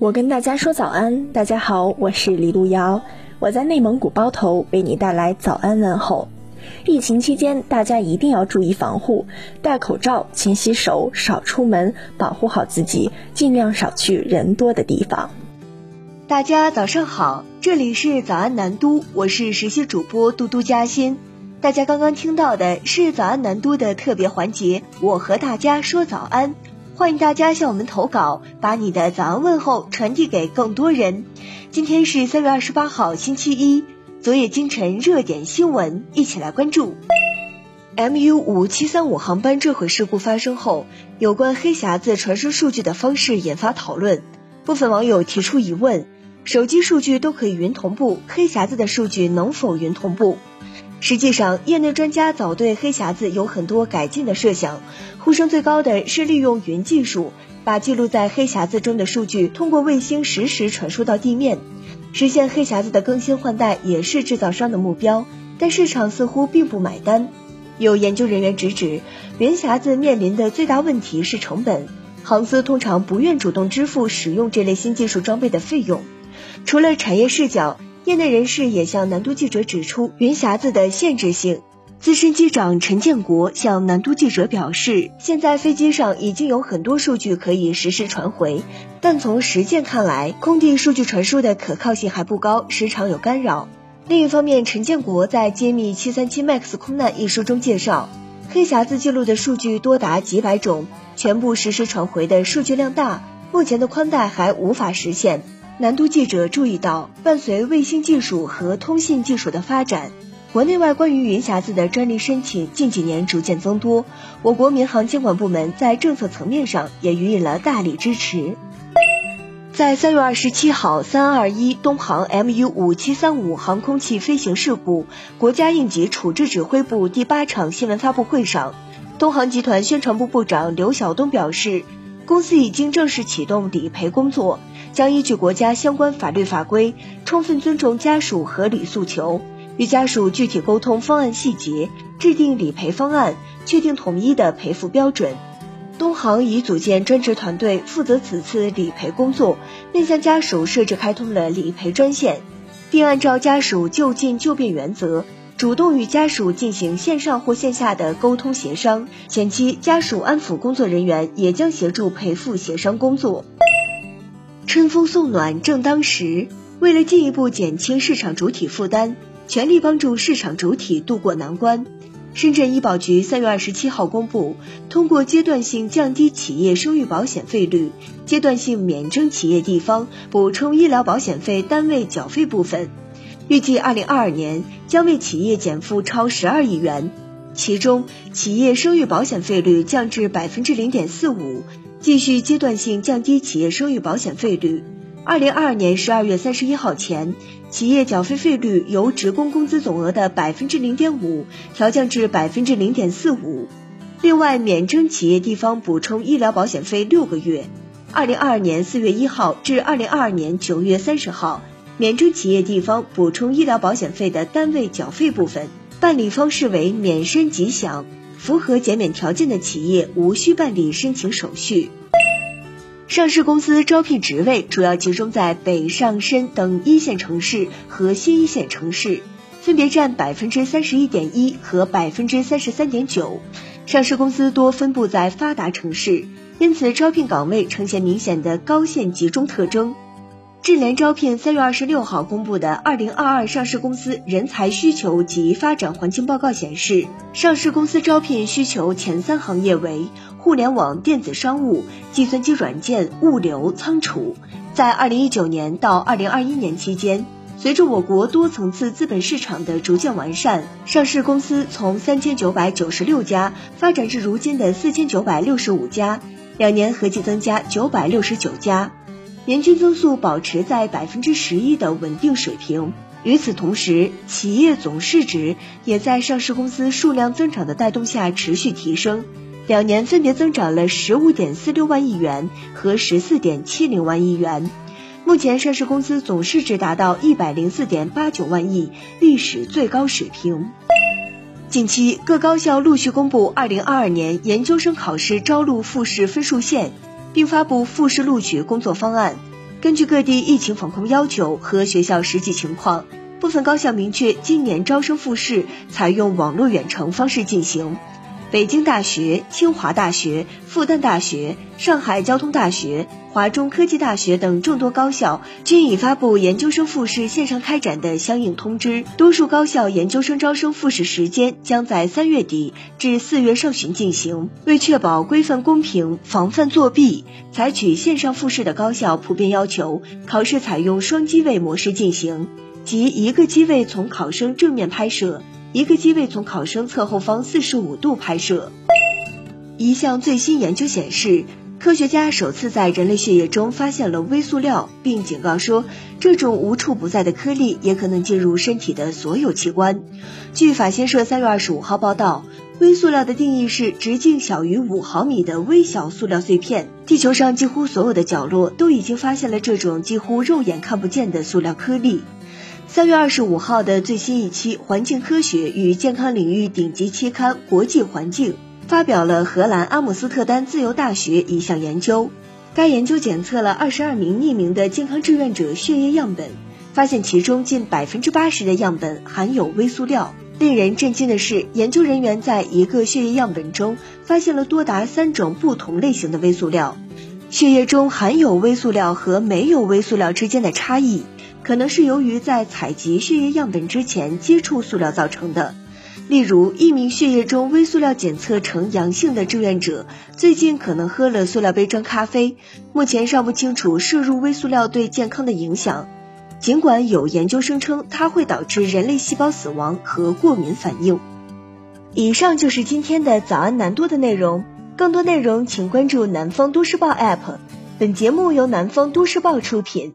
我跟大家说早安，大家好，我是李路遥，我在内蒙古包头为你带来早安问候。疫情期间，大家一定要注意防护，戴口罩、勤洗手、少出门，保护好自己，尽量少去人多的地方。大家早上好，这里是早安南都，我是实习主播嘟嘟嘉欣。大家刚刚听到的是早安南都的特别环节，我和大家说早安。欢迎大家向我们投稿，把你的早安问候传递给更多人。今天是三月二十八号，星期一。昨夜今晨热点新闻，一起来关注。MU 五七三五航班坠毁事故发生后，有关黑匣子传输数据的方式引发讨论。部分网友提出疑问：手机数据都可以云同步，黑匣子的数据能否云同步？实际上，业内专家早对黑匣子有很多改进的设想。呼声最高的是利用云技术，把记录在黑匣子中的数据通过卫星实时传输到地面，实现黑匣子的更新换代也是制造商的目标。但市场似乎并不买单。有研究人员直指，云匣子面临的最大问题是成本，航司通常不愿主动支付使用这类新技术装备的费用。除了产业视角。业内人士也向南都记者指出云匣子的限制性。资深机长陈建国向南都记者表示，现在飞机上已经有很多数据可以实时传回，但从实践看来，空地数据传输的可靠性还不高，时常有干扰。另一方面，陈建国在《揭秘七三七 MAX 空难》一书中介绍，黑匣子记录的数据多达几百种，全部实时传回的数据量大，目前的宽带还无法实现。南都记者注意到，伴随卫星技术和通信技术的发展，国内外关于云匣子的专利申请近几年逐渐增多。我国民航监管部门在政策层面上也予以了大力支持。在三月二十七号三二一东航 MU 五七三五航空器飞行事故国家应急处置指挥部第八场新闻发布会上，东航集团宣传部部长刘晓东表示，公司已经正式启动理赔工作。将依据国家相关法律法规，充分尊重家属合理诉求，与家属具体沟通方案细节，制定理赔方案，确定统一的赔付标准。东航已组建专职团队负责此次理赔工作，面向家属设置开通了理赔专线，并按照家属就近就便原则，主动与家属进行线上或线下的沟通协商。前期家属安抚工作人员也将协助赔付协商工作。春风送暖正当时，为了进一步减轻市场主体负担，全力帮助市场主体渡过难关，深圳医保局三月二十七号公布，通过阶段性降低企业生育保险费率，阶段性免征企业地方补充医疗保险费单位缴费部分，预计二零二二年将为企业减负超十二亿元，其中企业生育保险费率降至百分之零点四五。继续阶段性降低企业生育保险费率，二零二二年十二月三十一号前，企业缴费费率由职工工资总额的百分之零点五调降至百分之零点四五。另外，免征企业地方补充医疗保险费六个月，二零二二年四月一号至二零二二年九月三十号，免征企业地方补充医疗保险费的单位缴费部分，办理方式为免申即享。符合减免条件的企业无需办理申请手续。上市公司招聘职位主要集中在北上深等一线城市和新一线城市，分别占百分之三十一点一和百分之三十三点九。上市公司多分布在发达城市，因此招聘岗位呈现明显的高线集中特征。智联招聘三月二十六号公布的《二零二二上市公司人才需求及发展环境报告》显示，上市公司招聘需求前三行业为互联网、电子商务、计算机软件、物流、仓储。在二零一九年到二零二一年期间，随着我国多层次资本市场的逐渐完善，上市公司从三千九百九十六家发展至如今的四千九百六十五家，两年合计增加九百六十九家。年均增速保持在百分之十一的稳定水平。与此同时，企业总市值也在上市公司数量增长的带动下持续提升，两年分别增长了十五点四六万亿元和十四点七零万亿元。目前，上市公司总市值达到一百零四点八九万亿，历史最高水平。近期，各高校陆续公布二零二二年研究生考试招录复试分数线。并发布复试录取工作方案。根据各地疫情防控要求和学校实际情况，部分高校明确今年招生复试采用网络远程方式进行。北京大学、清华大学、复旦大学、上海交通大学、华中科技大学等众多高校均已发布研究生复试线上开展的相应通知。多数高校研究生招生复试时间将在三月底至四月上旬进行。为确保规范公平、防范作弊，采取线上复试的高校普遍要求考试采用双机位模式进行，即一个机位从考生正面拍摄。一个机位从考生侧后方四十五度拍摄。一项最新研究显示，科学家首次在人类血液中发现了微塑料，并警告说，这种无处不在的颗粒也可能进入身体的所有器官。据法新社三月二十五号报道，微塑料的定义是直径小于五毫米的微小塑料碎片。地球上几乎所有的角落都已经发现了这种几乎肉眼看不见的塑料颗粒。三月二十五号的最新一期《环境科学与健康领域顶级期刊》《国际环境》发表了荷兰阿姆斯特丹自由大学一项研究。该研究检测了二十二名匿名的健康志愿者血液样本，发现其中近百分之八十的样本含有微塑料。令人震惊的是，研究人员在一个血液样本中发现了多达三种不同类型的微塑料。血液中含有微塑料和没有微塑料之间的差异。可能是由于在采集血液样本之前接触塑料造成的。例如，一名血液中微塑料检测呈阳性的志愿者，最近可能喝了塑料杯装咖啡。目前尚不清楚摄入微塑料对健康的影响，尽管有研究声称它会导致人类细胞死亡和过敏反应。以上就是今天的早安南都的内容，更多内容请关注南方都市报 APP。本节目由南方都市报出品。